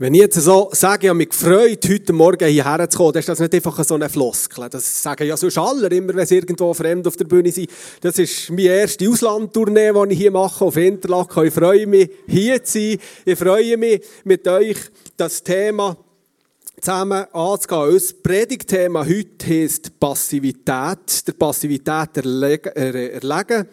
Wenn ich jetzt so sage, ich habe mich gefreut, heute Morgen hierher zu kommen, dann ist das nicht einfach so eine Floskel. Das sagen ja sonst alle, immer wenn sie irgendwo fremd auf der Bühne sind. Das ist meine erste Auslandtournee, die ich hier mache, auf Interlaken. Ich freue mich, hier zu sein. Ich freue mich, mit euch das Thema zusammen anzugehen. Unser Predigtthema heute heisst Passivität, der Passivität erlegen.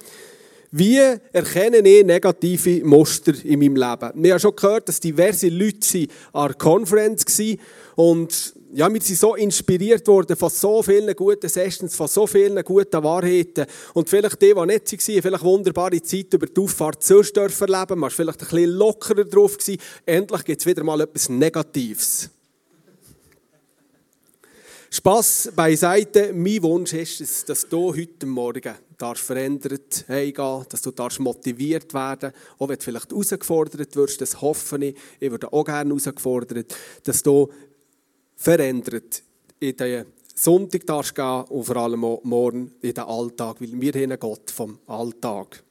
Wie erkenne ich negative Muster in meinem Leben? Wir haben schon gehört, dass diverse Leute an der Conference waren und ja, wir sind so inspiriert worden von so vielen guten Sessions, von so vielen guten Wahrheiten. Und vielleicht die, die nicht waren, vielleicht wunderbare Zeit über die Auffahrt sonst erleben. Man vielleicht ein bisschen lockerer drauf. Gewesen. Endlich gibt es wieder mal etwas Negatives. Spass beiseite. Mein Wunsch ist, dass du heute Morgen darfst verändert heimgehen, dass du darfst motiviert werden auch wenn du vielleicht herausgefordert wirst, das hoffe ich, ich würde auch gerne herausgefordert, dass du verändert in den Sonntag darfst gehen und vor allem auch morgen in den Alltag, weil wir haben Gott vom Alltag.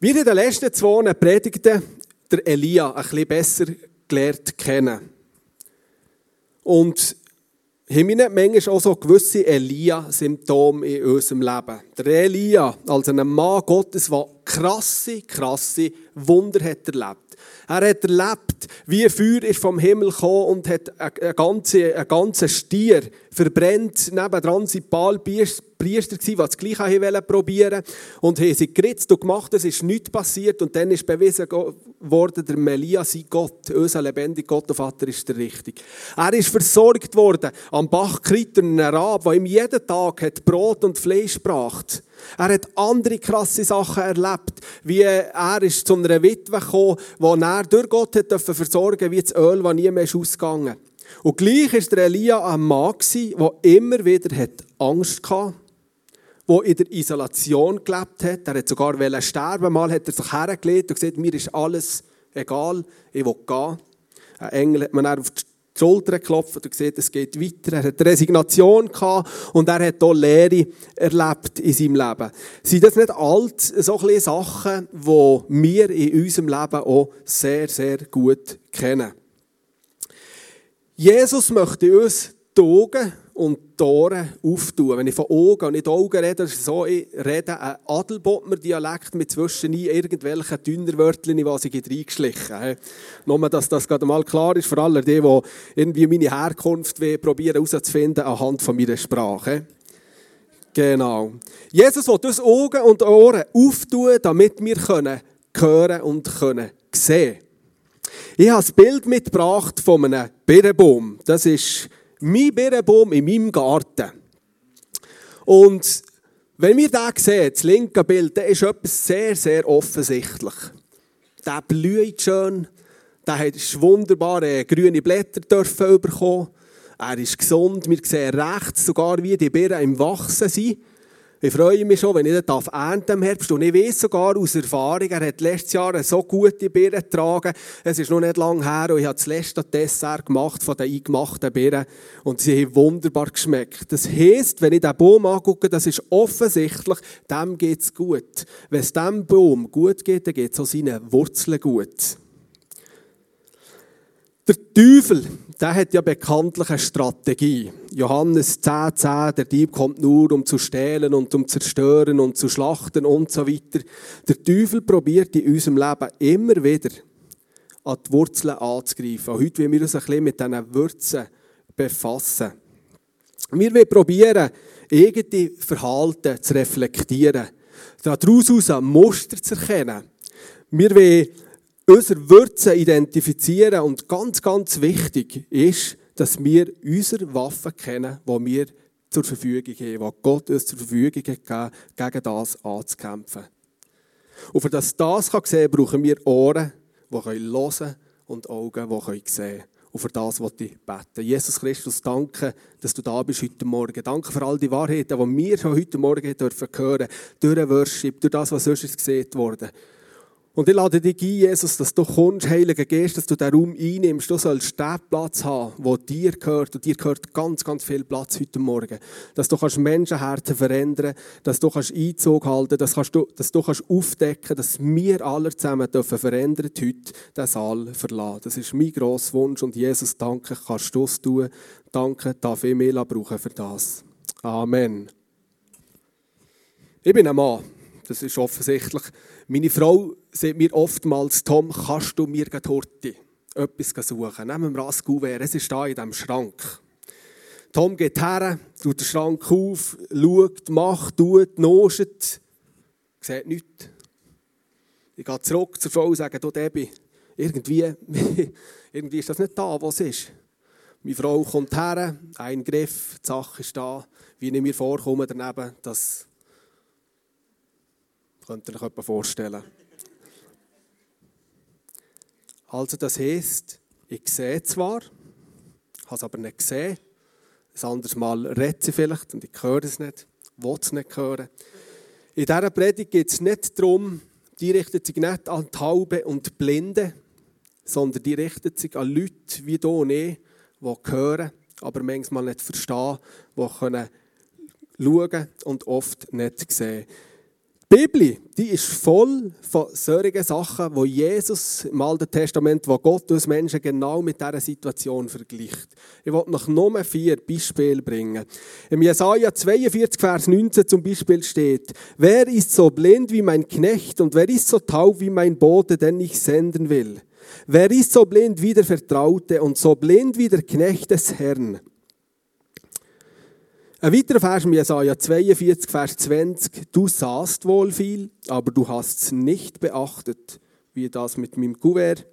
Wir haben in den letzten zwei Predigten der Elia ein bisschen besser gelernt kennen. Und haben wir manchmal auch so gewisse Elia-Symptome in unserem Leben? Der Elia, als ein Mann Gottes, der krasse, krasse Wunder hat erlebt. Er hat erlebt, wie Feuer ist vom Himmel gekommen und hat einen ganzen, einen ganzen Stier verbrennt. Nebendran sind Baalpriester, die das Gleiche probieren. Und haben sie geritzt und gemacht, es ist nichts passiert. Und dann ist bewiesen worden, der Melia sei Gott, unser lebendiger Gott und Vater ist der Richtige. Er ist versorgt worden am Bach Kriter, ein Arab, der ihm jeden Tag hat Brot und Fleisch gebracht er hat andere krasse Sachen erlebt, wie er ist zu einer Witwe gekommen, wo er durch Gott hat versorgen wie das Öl, das nie mehr ist ausgegangen Und gleich war der Elia ein Mann, der immer wieder Angst hatte, der in der Isolation gelebt hat. Er hat sogar sterben Mal hat er sich hergelegt und gesagt, mir ist alles egal, ich will gehen. Ein Engel hat man auf die die Schulter geklopft und gesehen, es geht weiter. Er hat Resignation gehabt und er hat auch Lehre erlebt in seinem Leben. Sind das nicht alt so ein Sachen, die wir in unserem Leben auch sehr, sehr gut kennen? Jesus möchte uns die Augen und die Ohren auftun. Wenn ich von Augen und nicht Augen rede, ist so, ich rede ein Adelbottner Dialekt mit zwischen irgendwelchen Dünnerwörtchen, die sich reingeschlichen haben. Nur, dass das gerade mal klar ist, vor allem die, die irgendwie meine Herkunft probieren herauszufinden anhand von meiner Sprache. Genau. Jesus will uns Augen und Ohren auftun, damit wir können hören und können sehen. Ich habe das Bild mitgebracht von einem Birnbaum. Das ist mein Birnbaum in meinem Garten. Und wenn wir den sehen, das linke Bild, dann ist etwas sehr, sehr offensichtlich. Der blüht schön, der hat wunderbare grüne Blätter dürfen bekommen. Er ist gesund, wir sehen rechts sogar, wie die Birnen im Wachsen sind. Ich freue mich schon, wenn ich das ernten im Herbst. Und ich weiß sogar aus Erfahrung, er hat letztes Jahr eine so gute Birne getragen. Es ist noch nicht lange her und ich habe das letzte Dessert gemacht von den eingemachten Birnen. Und sie haben wunderbar geschmeckt. Das heisst, wenn ich den Baum angucke, das ist offensichtlich, dem geht es gut. Wenn es dem Baum gut geht, dann geht es auch seinen Wurzeln gut. Der Teufel, der hat ja bekanntlich eine Strategie. Johannes 10, 10, der Dieb kommt nur, um zu stehlen und um zu zerstören und zu schlachten und so weiter. Der Teufel probiert in unserem Leben immer wieder an die Wurzeln anzugreifen. Heute wollen wir uns ein bisschen mit diesen Wurzeln befassen. Wir wollen probieren, eigene Verhalten zu reflektieren, daraus ein Muster zu erkennen. Wir wollen unsere Würze identifizieren und ganz, ganz wichtig ist, dass wir unsere Waffen kennen, die wir zur Verfügung haben, die Gott uns zur Verfügung hat, gegen das anzukämpfen. Und für das das kann sehen, brauchen wir Ohren, die hören können und Augen, die sehen können. Und für das wollte ich beten. Jesus Christus, danke, dass du da bist heute Morgen. Danke für all die Wahrheiten, die wir schon heute Morgen hören dürfen, durch den Worship, durch das, was sonst gesehen wurde. Und ich lade dich ein, Jesus, dass du kommst, Heiliger Geist, dass du den Raum einnimmst. Du sollst den Platz haben, der dir gehört. Und dir gehört ganz, ganz viel Platz heute Morgen. Dass du kannst Menschenherzen verändern dass du kannst Einzug halten dass, du, dass du kannst aufdecken dass wir alle zusammen dürfen verändert heute den Saal verlassen. Das ist mein grosser Wunsch. Und Jesus, danke, kannst du es tun. Danke, darf ich mehr brauchen für das. Amen. Ich bin ein Mann. Das ist offensichtlich. Meine Frau sagt mir oftmals, Tom, kannst du mir heute etwas suchen? Nehmen wir das Kuvert, es ist da in diesem Schrank. Tom geht her, tut den Schrank auf, schaut, macht, tut, noschet, sieht nichts. Ich gehe zurück zur Frau und sage, du Debbie, irgendwie, irgendwie ist das nicht da, was ist. Meine Frau kommt her, ein Griff, die Sache ist da, wie ich mir vorkomme daneben, das Könnt ihr euch etwas vorstellen? Also das heisst, ich sehe zwar, habe es aber nicht gesehen. Ein anderes Mal redet sie vielleicht und ich höre es nicht, will es nicht hören. In dieser Predigt geht es nicht darum, die richtet sich nicht an Taube und Blinde, sondern die richtet sich an Leute wie du und ich, die hören, aber manchmal nicht verstehen, die können schauen und oft nicht sehen. Die Bibel, die ist voll von solchen Sachen, wo Jesus im Alten Testament, wo Gott uns Menschen genau mit dieser Situation vergleicht. Ich wollte noch nur vier Beispiele bringen. Im Jesaja 42, Vers 19 zum Beispiel steht, wer ist so blind wie mein Knecht und wer ist so taub wie mein Bote, den ich senden will? Wer ist so blind wie der Vertraute und so blind wie der Knecht des Herrn? Ein weiterer Vers in Jesaja 42, Vers 20. Du sahst wohl viel, aber du hast es nicht beachtet, wie das mit meinem Kuvert.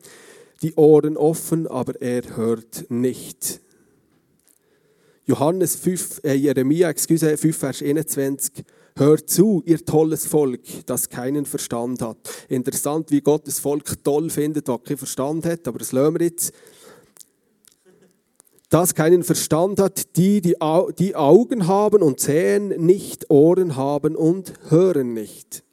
Die Ohren offen, aber er hört nicht. Johannes 5, äh, Jeremia, excuse, 5, Vers 21. Hört zu, ihr tolles Volk, das keinen Verstand hat. Interessant, wie Gott das Volk toll findet, das keinen Verstand hat, aber das lassen wir jetzt das keinen Verstand hat, die, die, die Augen haben und sehen nicht, Ohren haben und hören nicht.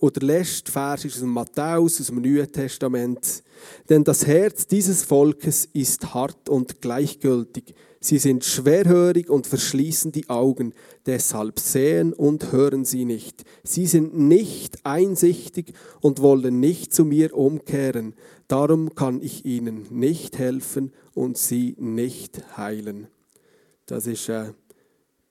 Oder der letzte Vers ist aus Matthäus, aus dem Neuen Testament. Denn das Herz dieses Volkes ist hart und gleichgültig. Sie sind schwerhörig und verschließen die Augen, deshalb sehen und hören sie nicht. Sie sind nicht einsichtig und wollen nicht zu mir umkehren. Darum kann ich ihnen nicht helfen und sie nicht heilen. Das ist äh,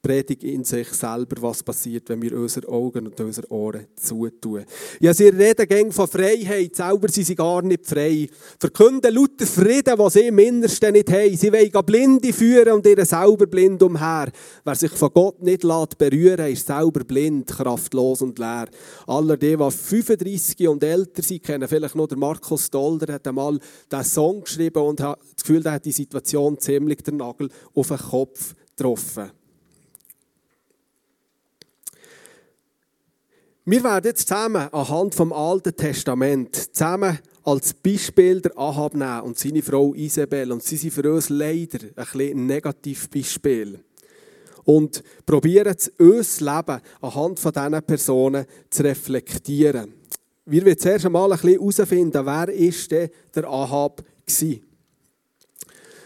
Predigt in sich selber, was passiert, wenn wir unsere Augen und unsere Ohren zutun. Ja, sie reden gegen von Freiheit, selber sind sie gar nicht frei. Verkünden lauter Frieden, was sie im Innersten nicht haben. Sie wollen Blinde führen und ihre selber blind umher. Wer sich von Gott nicht lässt berühren, ist selber blind, kraftlos und leer. Alle die, die 35 und älter sind, kennen vielleicht den Markus Dolder, der hat einmal diesen Song geschrieben und hat das Gefühl, er hat die Situation ziemlich den Nagel auf den Kopf getroffen. Wir werden jetzt zusammen anhand vom Alten Testament zusammen als Beispiel der Ahab nehmen und seine Frau Isabel. Und sie sind für uns leider ein bisschen Negativbeispiel. Und probieren unser Leben anhand von diesen Personen zu reflektieren. Wir wollen zuerst einmal ein bisschen herausfinden, wer ist denn der Ahab war.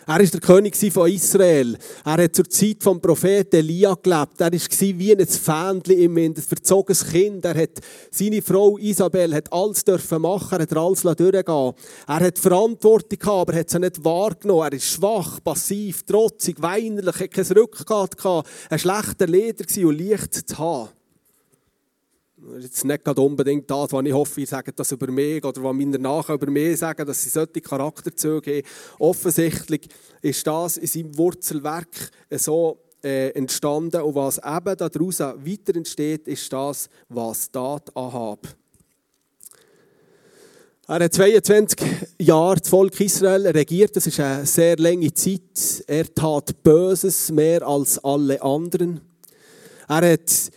Er war der König von Israel. Er hat zur Zeit vom Propheten Elia gelebt. Er war wie ein Fähnchen im Wind, ein verzogenes Kind. Er hat seine Frau Isabel hat alles dürfen machen, er hat alles durchgehen Er hat Verantwortung gehabt, aber er hat sie nicht wahrgenommen. Er ist schwach, passiv, trotzig, weinerlich, hat kein Rückgrat gehabt, ein schlechter Leder und leicht zu haben. Das ist jetzt nicht unbedingt das, was ich hoffe, ihr sagt das über mich oder was meine Nachbarn über mich sagen, dass sie solche Charakterzüge haben. Offensichtlich ist das in seinem Wurzelwerk so äh, entstanden und was eben daraus weiter entsteht, ist das, was Tat Ahab. Er hat 22 Jahre das Volk Israel regiert, das ist eine sehr lange Zeit. Er tat Böses mehr als alle anderen. Er hat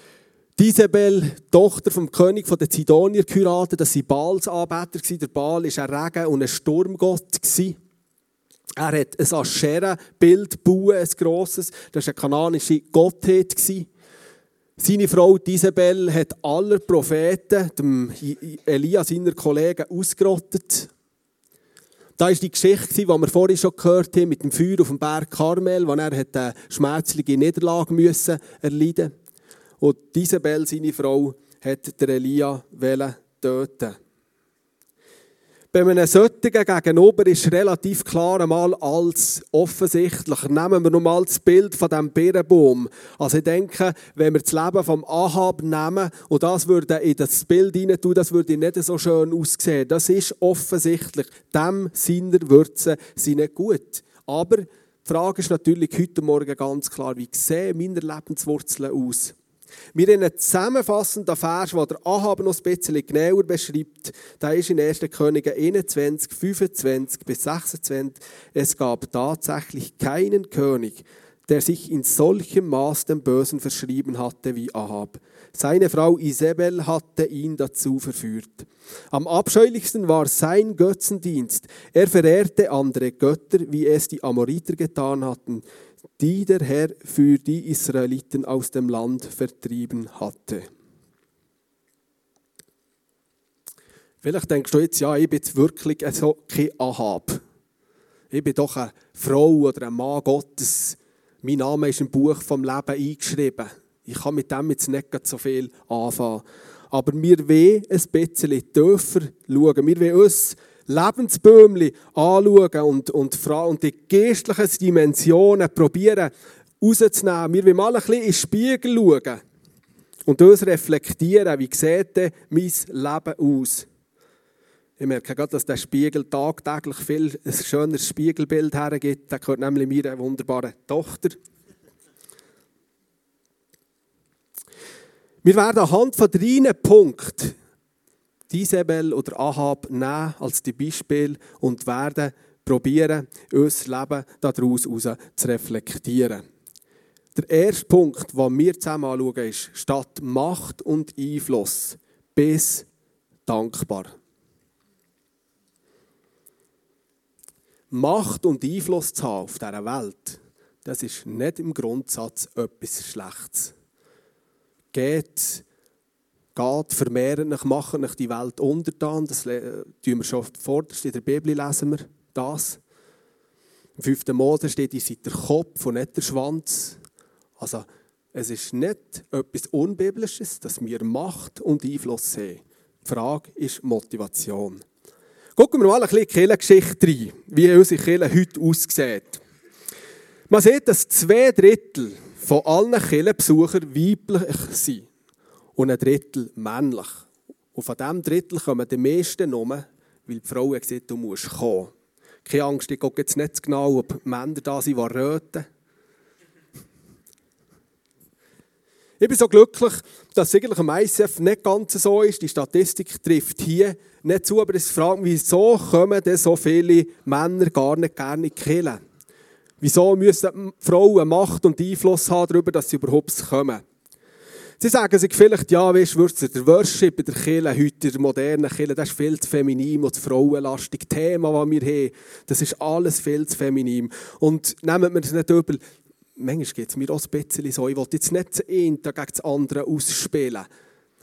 die Isabel, Tochter vom König der Zidonier, geheiratet. Das waren Baalsanbeter. Der Baal war ein Regen- und ein Sturmgott. Er hat ein Aschera-Bild gebaut, ein grosses. Das war eine kananische Gottheit. Seine Frau Isabel hat alle Propheten, dem Elia seiner Kollegen, ausgerottet. Da ist die Geschichte, die wir vorhin schon gehört haben, mit dem Feuer auf dem Berg Karmel, wo er eine schmerzliche Niederlage müssen erleiden Und Isabel, seine Frau, hat der Elia töten bei einem solchen Gegenüber ist relativ klar einmal als offensichtlich. Nehmen wir nochmal das Bild von diesem Birnbaum. Also ich denke, wenn wir das Leben vom Ahab nehmen und das würde in das Bild hinein tun, das würde nicht so schön aussehen. Das ist offensichtlich. Dem seiner Würze sind nicht gut. Aber die Frage ist natürlich heute Morgen ganz klar, wie sehen meine Lebenswurzeln aus? Wir haben einen zusammenfassenden Vers, der der Ahab noch ein bisschen genauer beschreibt. Da ist in 1. Könige 21, 25 bis 26. Es gab tatsächlich keinen König, der sich in solchem Maß dem Bösen verschrieben hatte wie Ahab. Seine Frau Isabel hatte ihn dazu verführt. Am abscheulichsten war sein Götzendienst. Er verehrte andere Götter, wie es die Amoriter getan hatten die der Herr für die Israeliten aus dem Land vertrieben hatte. Vielleicht denkst du jetzt, ja, ich bin jetzt wirklich so kein Ahab. Ich bin doch eine Frau oder ein Mann Gottes. Mein Name ist im Buch vom Leben eingeschrieben. Ich kann mit dem jetzt nicht so viel anfangen. Aber wir wollen ein bisschen tiefer schauen. Wir wollen uns Lebensbäumchen anschauen und, und, und die geistlichen Dimensionen probieren rauszunehmen. Wir wollen mal ein bisschen in den Spiegel schauen und uns reflektieren, wie sieht denn mein Leben aus? Ich merke gerade, dass der Spiegel tagtäglich viel ein schöneres Spiegelbild hergibt. Der gehört nämlich meiner wunderbaren Tochter. Wir werden anhand von drei Punkten Isabel oder Ahab nehmen als die Beispiel und werden probieren, unser Leben daraus heraus zu reflektieren. Der erste Punkt, den wir zusammen anschauen, ist, statt Macht und Einfluss bis dankbar. Macht und Einfluss zu haben auf dieser Welt, das ist nicht im Grundsatz etwas Schlechtes. Geht geht, vermehren euch, machen euch die Welt untertan. Das tun wir schon vorderst in der Bibel, lesen wir das. Im 5. Mose steht, ihr seid der Kopf und nicht der Schwanz. Also, es ist nicht etwas Unbiblisches, dass wir Macht und Einfluss haben. Die Frage ist Motivation. Gucken wir mal ein bisschen die Kirchengeschichte rein, wie unsere Kirche heute aussieht. Man sieht, dass zwei Drittel von allen Kirchenbesuchern weiblich sind und ein Drittel männlich. Und von diesem Drittel kommen die meisten nur, weil die Frau gesagt du musst kommen. Keine Angst, ich gucke jetzt nicht genau, ob Männer da sind, die röten. Ich bin so glücklich, dass es eigentlich am ICF nicht ganz so ist. Die Statistik trifft hier nicht zu, aber es fragt mich, wieso kommen denn so viele Männer gar nicht gerne die Wieso müssen Frauen Macht und Einfluss haben darüber, dass sie überhaupt kommen? Sie sagen sich vielleicht, ja, weißt du, der Worship in der Kirche, heute der modernen Kirche, das ist viel zu feminin und frauenlastig. Thema, das wir haben, das ist alles viel zu feminin. Und nehmen wir es nicht über, manchmal geht es mir auch ein bisschen so, ich will jetzt nicht das eine gegen das andere ausspielen.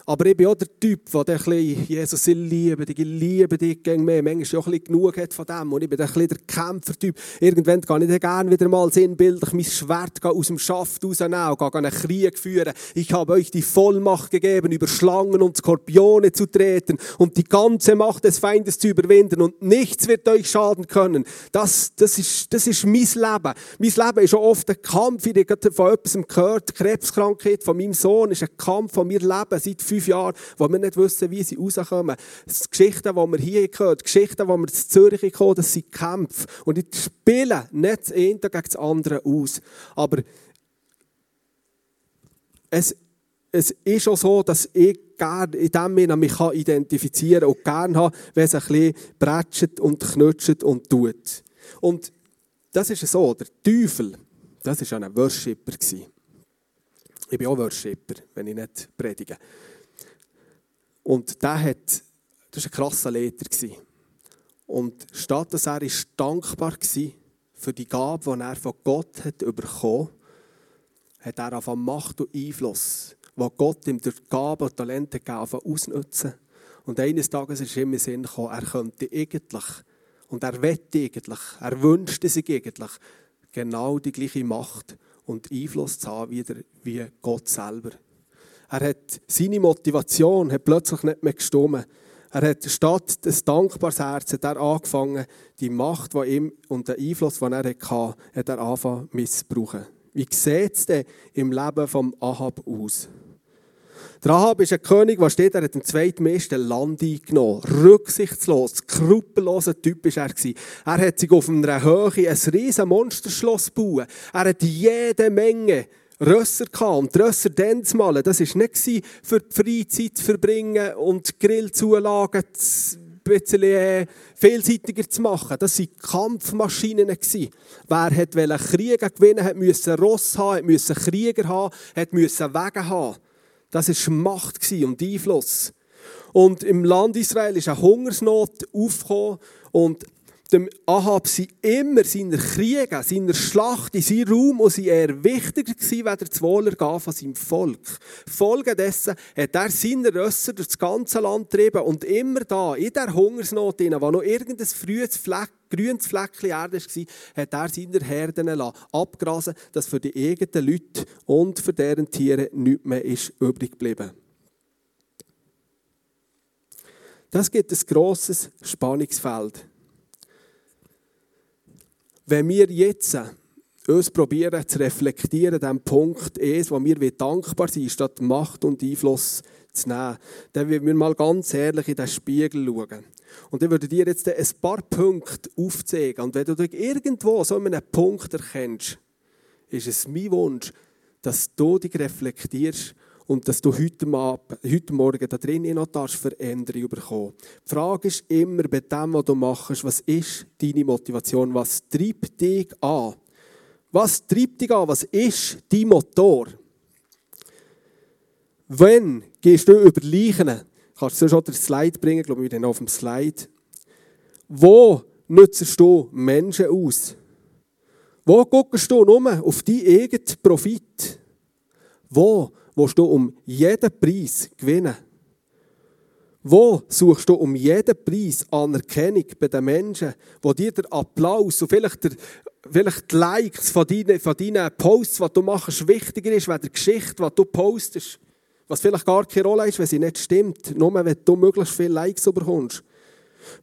Aber ich bin auch der Typ, der ein bisschen, Jesus, ich liebe dich, ich liebe dich gegen mich. Manchmal auch ein bisschen genug hat von dem. Und ich bin ein bisschen der Kämpfertyp. Irgendwann kann ich gerne wieder mal sinnbildlich mein Schwert aus dem Schaft rausnehmen und einen Krieg führen. Ich habe euch die Vollmacht gegeben, über Schlangen und Skorpione zu treten und die ganze Macht des Feindes zu überwinden. Und nichts wird euch schaden können. Das, das, ist, das ist mein Leben. Mein Leben ist auch oft ein Kampf. Ich habe von etwas gehört. Die Krebskrankheit von meinem Sohn ist ein Kampf von mir Leben seit fünf Jahren, wo wir nicht wissen, wie sie rauskommen. Die Geschichten, die wir hier gehört, die Geschichten, die wir in Zürich gehört das sind Kämpfe. Und ich spiele nicht das eine gegen das andere aus. Aber es, es ist auch so, dass ich gerne in dem Sinne mich identifizieren kann und gerne habe, wenn es ein bisschen bretscht und knutscht und tut. Und das ist so, der Teufel, das war ein Worshipper. Ich bin auch Worshipper, wenn ich nicht predige. Und der hat, das war ein krasser Leiter. Und statt dass er ist dankbar war für die Gabe, die er von Gott hat bekommen hat, er auf Macht und Einfluss wo Gott ihm durch Gaben und Talente gegeben ausnutzen. Und eines Tages ist ihm in Sinn gekommen, er könnte eigentlich, und er wette eigentlich, er wünschte sich eigentlich, genau die gleiche Macht und Einfluss zu haben wie Gott selber. Er hat seine Motivation hat plötzlich nicht mehr gestimmt. Er hat statt des dankbares Herz hat er angefangen, die Macht, die ihm und den Einfluss, den er hatte, hat er angefangen missbrauchen. Wie sieht es denn im Leben von Ahab aus? Der Ahab ist ein König, der steht, er hat im zweitmeisten Land eingenommen. Rücksichtslos, skrupelloser Typ war er. Er hat sich auf einer Höhe ein riesen Monsterschloss gebaut. Er hat jede Menge Rösser gehabt. Und Rösser dann zu malen, das war nicht für die Freizeit zu verbringen und Grillzulagen zu bisschen äh, vielseitiger zu machen. Das waren Kampfmaschinen. Wer wollte Kriege gewinnen, hat müssen Ross haben, musste Krieger haben, hat müssen Wege haben. Das war Macht und Einfluss. Und im Land Israel ist eine Hungersnot aufgekommen und dem Ahab sind immer seiner Kriege, seiner Schlacht, in seinem Raum und sie eher wichtiger gewesen, als das Wohlergehen von seinem Volk. Folgedessen hat er seine Rösser durch das ganze Land getrieben und immer da, in der Hungersnot, wo noch irgendein frühes Fleck, grünes Fleckchen Erde war, hat er seine Herden abgrasen dass für die eigenen Leute und für deren Tiere nichts mehr ist übrig geblieben. Das gibt ein grosses Spannungsfeld. Wenn wir jetzt uns probieren zu reflektieren, dem Punkt ist, wo wir dankbar sind, statt Macht und Einfluss zu nehmen, dann würden wir mal ganz ehrlich in den Spiegel schauen. Und ich würde dir jetzt ein paar Punkte aufzeigen. Und wenn du dich irgendwo so einen Punkt erkennst, ist es mein Wunsch, dass du dich reflektierst und dass du heute, heute Morgen da drin noch Veränderung bekommen Die Frage ist immer bei dem, was du machst, was ist deine Motivation? Was treibt dich an? Was treibt dich an? Was ist dein Motor? Wenn gehst du über Leichen? Kannst du schon den Slide bringen? Ich glaube, wir sind auf dem Slide. Wo nützt du Menschen aus? Wo guckst du nur auf deinen eigenen Profit? Wo willst du um jeden Preis gewinnen? Wo suchst du um jeden Preis Anerkennung bei den Menschen, wo dir der Applaus und vielleicht, der, vielleicht die Likes von deinen, von deinen Posts, die du machst, wichtiger ist, als die Geschichte, die du postest? Was vielleicht gar keine Rolle ist, wenn sie nicht stimmt, nur wenn du möglichst viele Likes bekommst.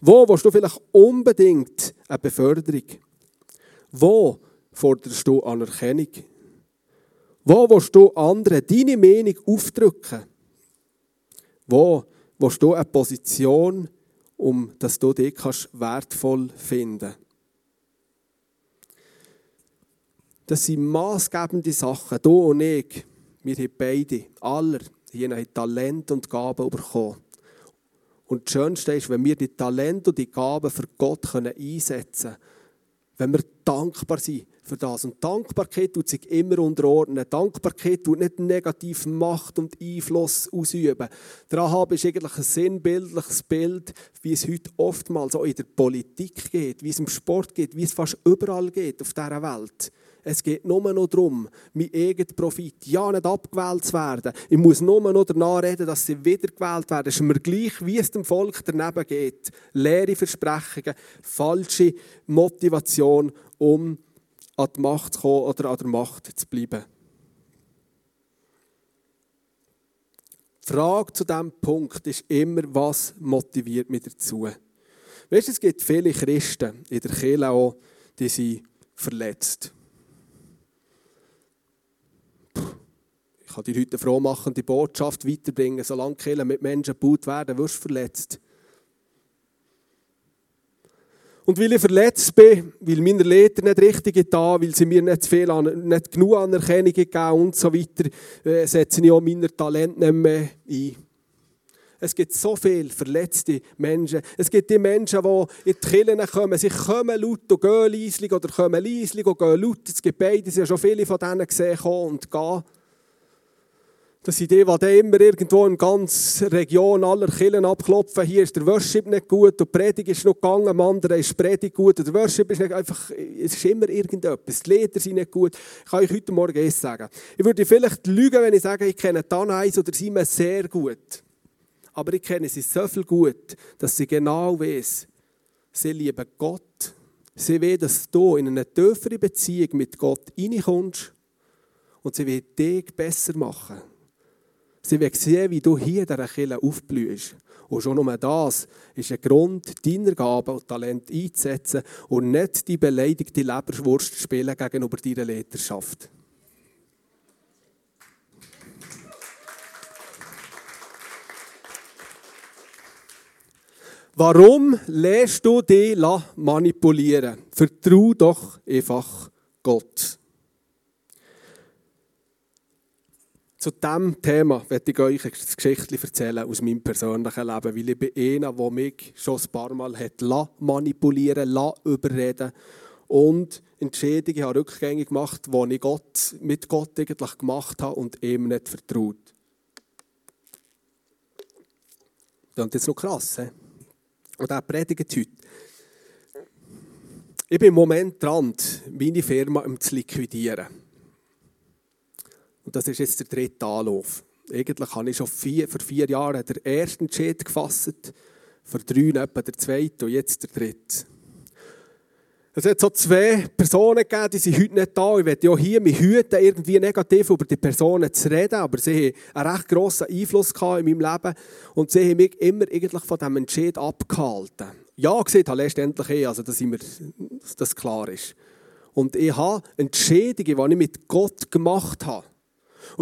Wo willst du vielleicht unbedingt eine Beförderung? Wo forderst du Anerkennung? Wo willst du anderen deine Meinung aufdrücken? Wo willst du eine Position, um dass du dich wertvoll finden kannst? Das sind maßgebende Sachen. Du und ich, wir haben beide, alle, hier haben Talent und Gaben bekommen. Und das Schönste ist, wenn wir die Talente und die Gaben für Gott einsetzen können, wenn wir dankbar sind für das. Und Dankbarkeit tut sich immer unterordnen. Dankbarkeit tut nicht negativ Macht und Einfluss ausüben. Der Ahab ist eigentlich ein sinnbildliches Bild, wie es heute oftmals auch in der Politik geht, wie es im Sport geht, wie es fast überall geht auf dieser Welt. Es geht nur noch darum, mein eigener Profit, ja nicht abgewählt zu werden. Ich muss nur noch danach reden, dass sie wiedergewählt werden. Es ist mir gleich, wie es dem Volk daneben geht. Leere Versprechungen, falsche Motivation, um an die Macht zu kommen oder an der Macht zu bleiben. Die Frage zu diesem Punkt ist immer, was motiviert mich dazu? Weißt du, es gibt viele Christen in der Kirche auch, die sind verletzt. Ich kann dir heute eine frohmachende Botschaft weiterbringen. Solange Kirchen mit Menschen gebaut werden, wirst du verletzt. Und weil ich verletzt bin, weil meine Lehrer nicht richtig da, weil sie mir nicht, viel an, nicht genug Anerkennung geben und so weiter, äh, setze ich auch meine Talente nicht mehr ein. Es gibt so viele verletzte Menschen. Es gibt die Menschen, die in die Kirchen kommen. Sie kommen laut und gehen leislich oder kommen leislich und gehen laut. Es gibt beide. Sie haben schon viele von denen gesehen und gehen. Das sind die, die immer irgendwo in ganz Region aller Kirchen abklopfen. Hier ist der Worship nicht gut die Predigt ist noch gegangen, am anderen ist die Predigt gut der Worship ist nicht einfach, es ist immer irgendetwas. Die Lieder sind nicht gut. Ich kann euch heute Morgen eins sagen. Ich würde vielleicht lügen, wenn ich sage, ich kenne Tanais oder Simon sehr gut. Aber ich kenne sie so viel gut, dass sie genau weiß, sie lieben Gott. Sie will, dass du in eine tiefere Beziehung mit Gott reinkommst und sie will dich besser machen. Sie will sehen, wie du hier in dieser Kirche aufblühst. Und schon nur das ist ein Grund, deiner Gaben und Talent einzusetzen und nicht die beleidigte Leberwurst spielen gegenüber deiner Leiterschaft. Warum lässt du dich manipulieren? Vertrau doch einfach Gott. Zu diesem Thema werde ich euch eine Geschichte erzählen aus meinem persönlichen Leben, weil ich bin einer, der mich schon ein paar Mal hat manipulieren überreden und Entscheidungen habe rückgängig gemacht, die ich Gott, mit Gott eigentlich gemacht habe und ihm nicht vertraut. Das ist jetzt noch krass. He? Und er predigt heute. Ich bin im Moment dran, meine Firma zu liquidieren. Und das ist jetzt der dritte Anlauf. Eigentlich habe ich schon vier, vor vier Jahren den ersten Entscheid gefasst, vor drei etwa der zweite und jetzt der dritte. Es hat so zwei Personen gegeben, die sind heute nicht da. Ich werde ja hier mich hüten, irgendwie negativ über die Personen zu reden, aber sie haben einen recht grossen Einfluss in meinem Leben und sie haben mich immer eigentlich von diesem Entscheid abgehalten. Ja, gesehen habe letztendlich eh, also dass, mir, das klar ist. Und ich habe Entscheidungen, die ich mit Gott gemacht habe,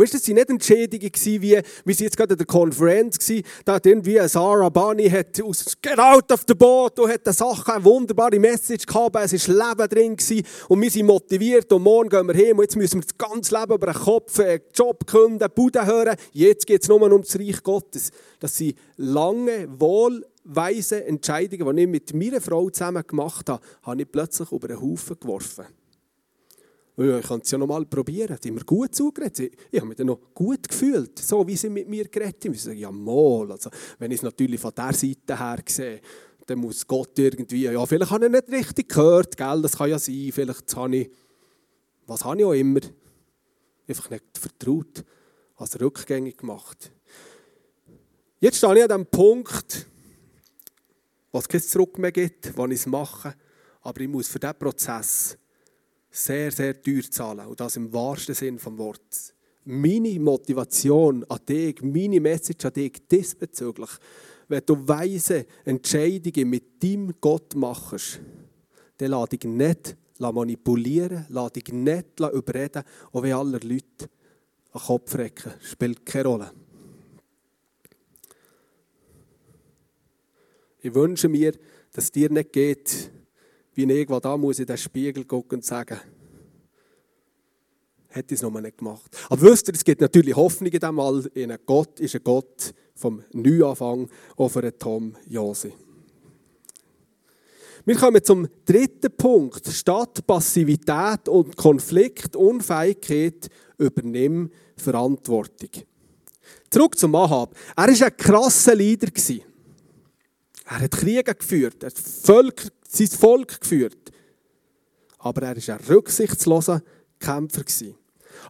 weißt, das waren nicht Entschädigungen, wie, wie sie jetzt gerade in der Konferenz war. Da hat irgendwie Sarah Bunny hat aus Get out of the boat und hat eine Sache, eine wunderbare Message gehabt. Es war Leben drin gewesen, und wir sind motiviert und morgen gehen wir hin und jetzt müssen wir das ganze Leben über den Kopf, einen Job künden, Bude hören. Jetzt geht es nur um das Reich Gottes. Das sind lange, wohlweise Entscheidungen, die ich mit meiner Frau zusammen gemacht habe, habe ich plötzlich über einen Haufen geworfen. Ja, ich kann es ja noch mal probieren. Sie haben mir gut zugeredet. Ich habe mich dann noch gut gefühlt, so wie sie mit mir geredet haben. Ich sage, ja, mal. Also, wenn ich es natürlich von dieser Seite her sehe, dann muss Gott irgendwie, ja, vielleicht habe ich nicht richtig gehört, gell? das kann ja sein. Vielleicht habe ich, was habe ich auch immer, einfach nicht vertraut, also rückgängig gemacht. Jetzt stehe ich an dem Punkt, wo es kein Zurück mehr gibt, wo ich es mache, aber ich muss für diesen Prozess sehr, sehr teuer zahlen. Und das im wahrsten Sinn vom Wort. Meine Motivation an dich, meine Message an dich diesbezüglich, wenn du weise Entscheidungen mit deinem Gott machst, dann lade dich nicht manipulieren, lade dich nicht überreden, auch wenn alle Leute an Kopf recken. Spielt keine Rolle. Ich wünsche mir, dass dir nicht geht, wie ich, der da muss in den Spiegel gucken und sagen, hätte ich es noch nicht gemacht. Aber wisst ihr, es gibt natürlich Hoffnung in diesem All. In Gott ist ein Gott vom Neuanfang auf einen Tom Josi. Wir kommen zum dritten Punkt. Statt Passivität und Konfliktunfähigkeit übernimm Verantwortung. Zurück zum Ahab. Er war ein krasser Leader. Er hat Kriege geführt, er hat Völker sein Volk geführt. Aber er war ein rücksichtsloser Kämpfer.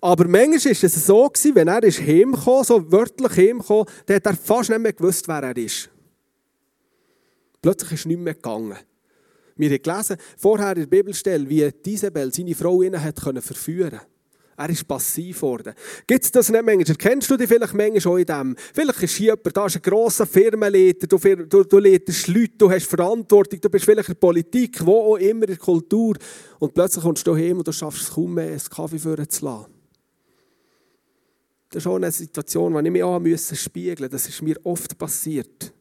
Aber manchmal war es so, wenn er heimkam, so wörtlich heimkam, dann hat er fast nicht mehr gewusst, wer er ist. Plötzlich ist es nicht mehr gegangen. Wir haben gelesen, vorher in der Bibelstelle, wie Isabel seine Frau ihn hat verführen konnte. Er ist passiv geworden. Gibt es das nicht manchmal? Kennst du dich vielleicht manchmal schon in dem? Vielleicht ist jemand, da ist ein grosser Firmenleiter, du, du, du leitest Leute, du hast Verantwortung, du bist vielleicht in der Politik, wo auch immer, in der Kultur. Und plötzlich kommst du heim und du schaffst es kaum mehr, einen Kaffee für zu lassen. Das ist auch eine Situation, die ich mich auch spiegeln musste. Das ist mir oft passiert.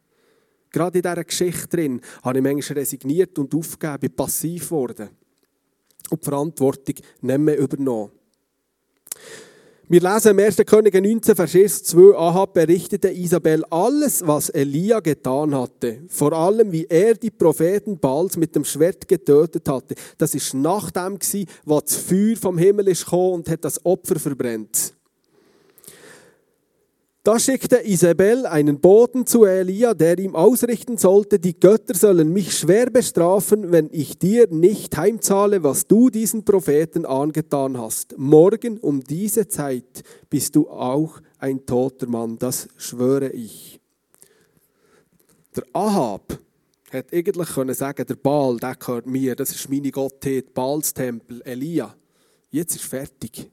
Gerade in dieser Geschichte drin habe ich manchmal resigniert und aufgegeben, bin passiv geworden. Und die Verantwortung nicht mehr übernommen. Wir lesen im 1. Könige 19, Vers 2, Ahab berichtete Isabel alles, was Elia getan hatte. Vor allem, wie er die Propheten Baals mit dem Schwert getötet hatte. Das ist nach dem wo das Feuer vom Himmel ist gekommen und hat das Opfer verbrennt. Da schickte Isabel einen Boten zu Elia, der ihm ausrichten sollte, die Götter sollen mich schwer bestrafen, wenn ich dir nicht heimzahle, was du diesen Propheten angetan hast. Morgen um diese Zeit bist du auch ein toter Mann, das schwöre ich. Der Ahab hat eigentlich können sagen, der Baal, der gehört mir, das ist meine Gottheit, Baals Tempel, Elia. Jetzt ist fertig.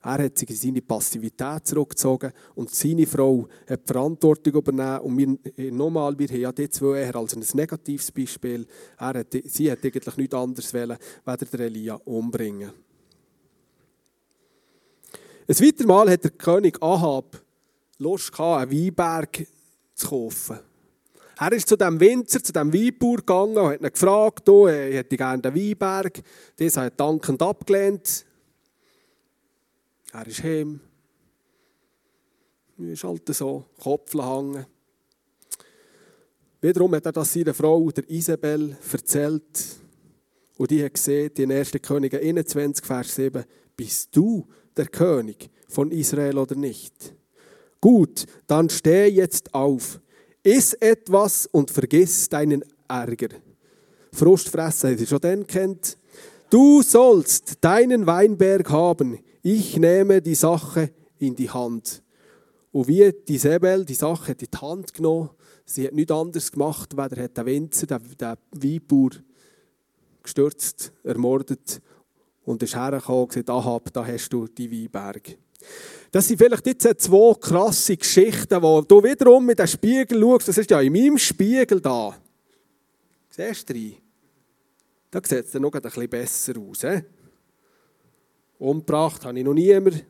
Er hat sich in seine Passivität zurückgezogen und seine Frau hat die Verantwortung übernommen. Und wir, äh, nochmal, wir haben ja die zwei eher als ein negatives Beispiel. Er hat, sie hat eigentlich nichts anderes wollen, weder der Elia umbringen. Ein weiteres Mal hat der König Ahab Lust gehabt, einen Weinberg zu kaufen. Er ist zu dem Winzer, zu dem Weinbauer gegangen und hat ihn gefragt, oh, ich hätte gerne den Weinberg. Dieser hat dankend abgelehnt. Er ist heim. Er ist halt so, Kopf hängen. Wiederum hat er das seiner Frau, der Isabel, erzählt. Und die hat gesehen, in 1. Könige 21, Vers 7, bist du der König von Israel oder nicht? Gut, dann steh jetzt auf, iss etwas und vergiss deinen Ärger. Frustfressen, habt ihr schon den kennt? Du sollst deinen Weinberg haben, ich nehme die Sache in die Hand. Und wie die Isabel die Sache in die Hand genommen, sie hat nichts anderes gemacht, weder hat der Winzer, der, der Weinbauer, gestürzt, ermordet und ist hergekommen und gesagt, Ahab, da hast du die Weinberg. Das sind vielleicht jetzt zwei krasse Geschichten, wo du wiederum mit dem Spiegel schaust, das ist ja in meinem Spiegel da. Siehst du rein? Da sieht es dann noch ein bisschen besser aus. He? Umgebracht habe ich noch niemand.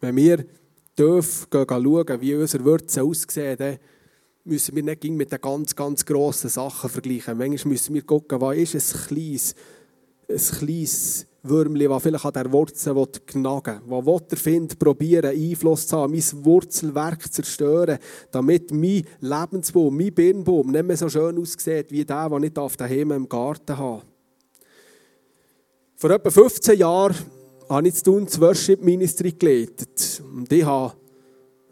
Wenn wir dürfen schauen, wie unsere Würze aussehen, dann müssen wir nicht mit den ganz, ganz grossen Sachen vergleichen. Manchmal müssen wir gucken, was ist ein kleines, ein kleines Würmchen, das vielleicht an der Wurzel knagen will, das er findet, probieren, Einfluss zu haben, mein Wurzelwerk zu zerstören, damit mein Lebensbaum, mein Birnbaum nicht mehr so schön aussieht wie der, den ich daheim im Garten habe. Vor etwa 15 Jahren habe ich zu das Worship Ministry geleitet. Und ich habe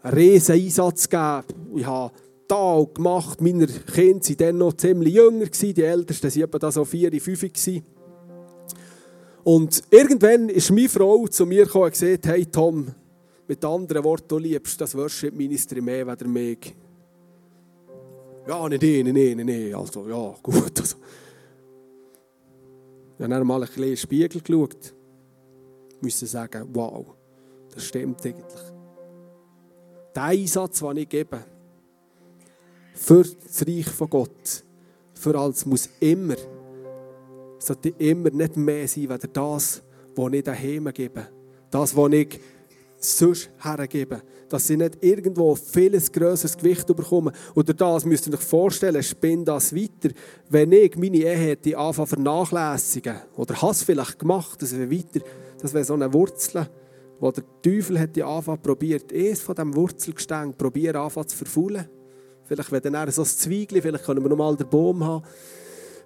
einen riesen Einsatz gegeben. Ich habe Tag gemacht. Meine Kinder waren dann noch ziemlich jünger. Die Ältesten waren etwa so vier, fünf. Und irgendwann ist meine Frau zu mir gekommen und gesagt, hey Tom, mit anderen Worten, du liebst das Worship Ministry mehr als mich. Ja, nicht ich, nicht ich, nicht ich. Also, ja, gut. Also. Ich habe dann mal ein bisschen in den Spiegel geschaut. Ich musste sagen, wow, das stimmt eigentlich. Der Einsatz, den ich gebe, für das Reich von Gott, für alles muss immer sollte immer nicht mehr sein, als das, was ich daheim gebe. Das, was ich sonst hergebe. Dass sie nicht irgendwo vieles grösseres Gewicht bekommen. Oder das müsst ihr euch vorstellen, spinnt das weiter. Wenn ich meine Ehe hätte anfangen vernachlässigen, oder habe es vielleicht gemacht, das wäre weiter, das wäre so eine Wurzel, wo der Teufel hätte anfangen probiert, eins von diesem Wurzelgestänk probieren anfangen zu verfaulen. Vielleicht wäre dann so ein Zweigli, vielleicht können wir noch mal den Baum haben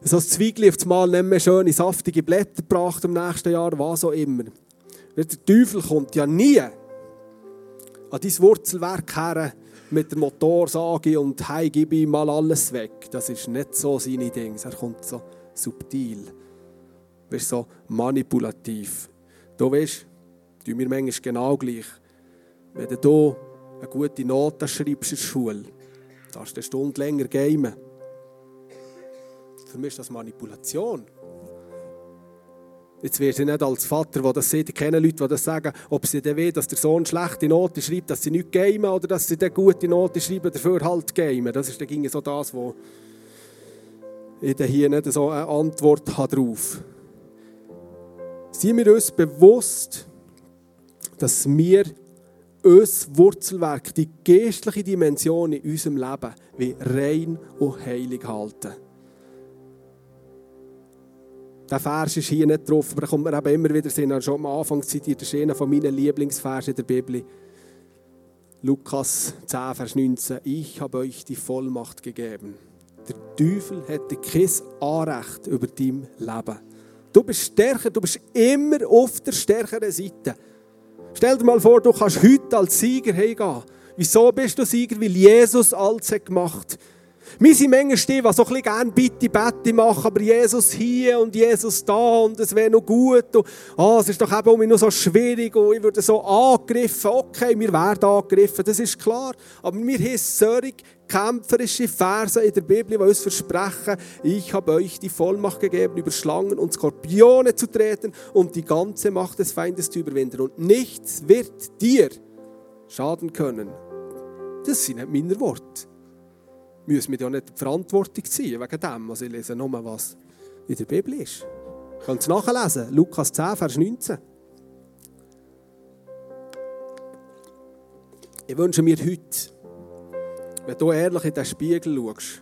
so ein Zweigli auf Mal nicht mehr schöne, saftige Blätter gebracht im nächsten Jahr, was auch immer. Der Teufel kommt ja nie an dein Wurzelwerk her mit der Motorsage und «Hey, gib ihm mal alles weg». Das ist nicht so seine Dinge. Er kommt so subtil. Du so manipulativ. Du weißt, du mir manchmal genau gleich. Wenn du eine gute Note schreibst in der Schule, darfst du eine Stunde länger gamen. Für mich ist das Manipulation. Jetzt wirst du nicht als Vater, der das sieht, ich Leute, die das sagen, ob sie dann will, dass der Sohn schlechte Noten schreibt, dass sie nicht gamen oder dass sie dann gute Noten schreiben, dafür halt gamen. Das ist dann so das, wo ich dann hier nicht so eine Antwort habe darauf. Seien wir uns bewusst, dass wir unser Wurzelwerk, die geistliche Dimension in unserem Leben, wie rein und heilig halten. Der Vers ist hier nicht drauf, aber er kommt mir eben immer wieder sehen. Er schon am Anfang zitiert, ist einer von meinen Lieblingsversen der Bibel. Lukas 10, Vers 19. Ich habe euch die Vollmacht gegeben. Der Teufel hätte kein Anrecht über dein Leben. Du bist stärker, du bist immer auf der stärkeren Seite. Stell dir mal vor, du kannst heute als Sieger heimgehen. Wieso bist du Sieger? Weil Jesus alles hat gemacht hat. Wir sind manchmal die, die so ein bisschen gerne Bitte, Bette machen, aber Jesus hier und Jesus da und es wäre noch gut. Und, oh, es ist doch eben um noch so schwierig und ich würde so angegriffen. Okay, wir werden angegriffen, das ist klar. Aber wir haben solche kämpferische Verse in der Bibel, die uns versprechen, ich habe euch die Vollmacht gegeben, über Schlangen und Skorpione zu treten und die ganze Macht des Feindes zu überwinden. Und nichts wird dir schaden können. Das sind nicht meine Worte müssen wir ja nicht Verantwortung ziehen wegen dem. Also ich lese nur, was in der Bibel ist. Ihr könnt es nachlesen, Lukas 10, Vers 19. Ich wünsche mir heute, wenn du ehrlich in den Spiegel schaust,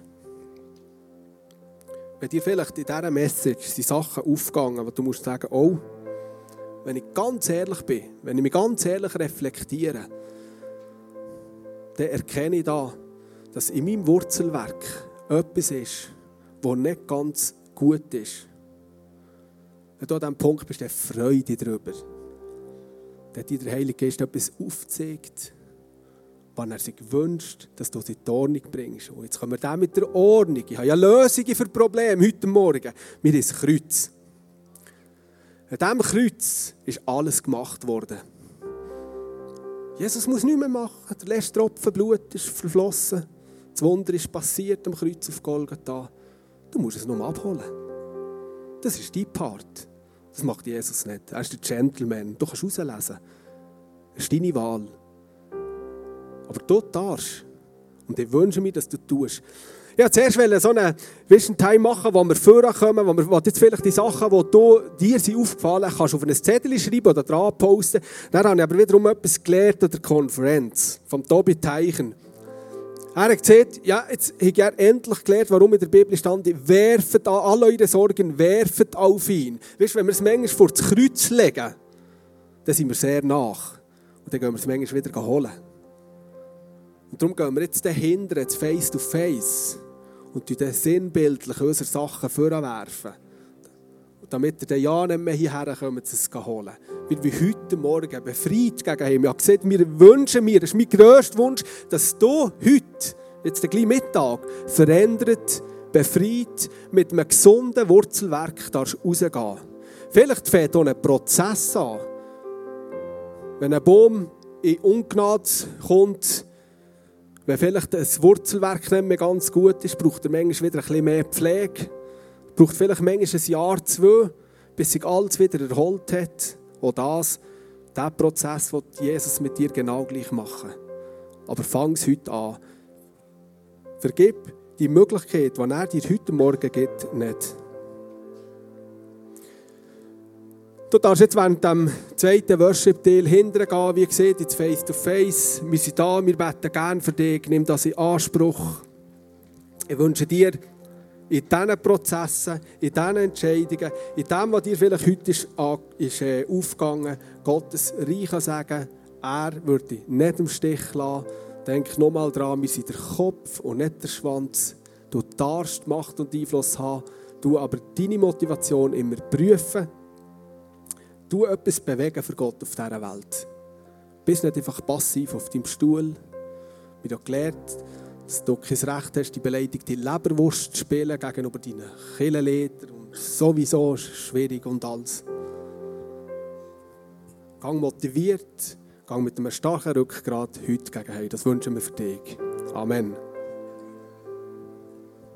wenn dir vielleicht in dieser Message die Sachen aufgehen, wo du musst sagen, oh, wenn ich ganz ehrlich bin, wenn ich mich ganz ehrlich reflektiere, dann erkenne ich da, dass in meinem Wurzelwerk etwas ist, das nicht ganz gut ist. Wenn du an diesem Punkt bist, dann Freude darüber. Dann hat dir der Heilige Geist etwas aufgezeigt, wann er sich wünscht, dass du sie in die Ordnung bringst. Und jetzt kommen wir dann mit der Ordnung. Ich habe ja Lösungen für Probleme heute Morgen. Mir ist Kreuz. An diesem Kreuz ist alles gemacht worden. Jesus muss nichts mehr machen. Der letzte Tropfen Blut ist verflossen. Das Wunder ist passiert am Kreuz auf Golgatha. Du musst es nur abholen. Das ist dein Part. Das macht Jesus nicht. Er ist der Gentleman. Du kannst rauslesen. Das ist deine Wahl. Aber du darfst. Und ich wünsche mir, dass du tust. Wollte zuerst so einen Vision Time machen, wo wir vorkommen, wo wir wo jetzt vielleicht die Sachen, die du, dir sind aufgefallen kannst auf ein Zettel schreiben oder dran posten. Dann habe ich aber wiederum etwas gelernt an der Konferenz vom Tobi Teichen. Er hat gesagt, ja, jetzt habe er endlich gelernt, warum in der Bibel stand, werfet alle eure Sorgen, werfet auf ihn. Weißt du, wenn wir es manchmal vor das Kreuz legen, dann sind wir sehr nach. Und dann gehen wir es manchmal wieder holen. Und darum gehen wir jetzt dahinter, jetzt face to face, und dann sinnbildlich unsere Sachen vorwerfen. Damit ihr dann ja nicht mehr hierher kommt, es holen. Weil wir heute Morgen befreit gegen ihn. Ich gesagt, wir wünschen mir, das ist mein grösster Wunsch, dass du heute, jetzt den gleichen Mittag, verändert, befreit, mit einem gesunden Wurzelwerk darfst. Vielleicht fängt auch ein Prozess an. Wenn ein Baum in Ungnade kommt, wenn vielleicht das Wurzelwerk nicht mehr ganz gut ist, braucht er manchmal wieder ein bisschen mehr Pflege. Braucht vielleicht manchmal ein Jahr, zwei, bis sich alles wieder erholt hat. Auch das, der Prozess, den Jesus mit dir genau gleich machen. Aber fang es heute an. Vergib die Möglichkeit, die er dir heute Morgen gibt, nicht. Du darfst jetzt während dem zweiten Worship-Teil hinterher gehen, wie gesagt, ins Face-to-Face. Wir sind da, wir beten gerne für dich, nimm das in Anspruch. Ich wünsche dir, in diesen Prozessen, in diesen Entscheidungen, in dem, was dir vielleicht heute ist, ist äh, aufgegangen, Gottes Reich sagen, er würde nicht im Stich lassen. Denk nochmal dran, wir sind der Kopf und nicht der Schwanz. Du darfst Macht und Einfluss haben, du aber deine Motivation immer prüfen. Du etwas bewegen für Gott auf dieser Welt. Bist nicht einfach passiv auf deinem Stuhl. Wir haben gelernt, dass du kein Recht hast, die beleidigte Leberwurst zu spielen gegenüber deinen Killenliedern und sowieso schwierig und alles. Gang motiviert, gang mit einem starken Rückgrat heute gegen heute. Das wünschen wir für dich. Amen.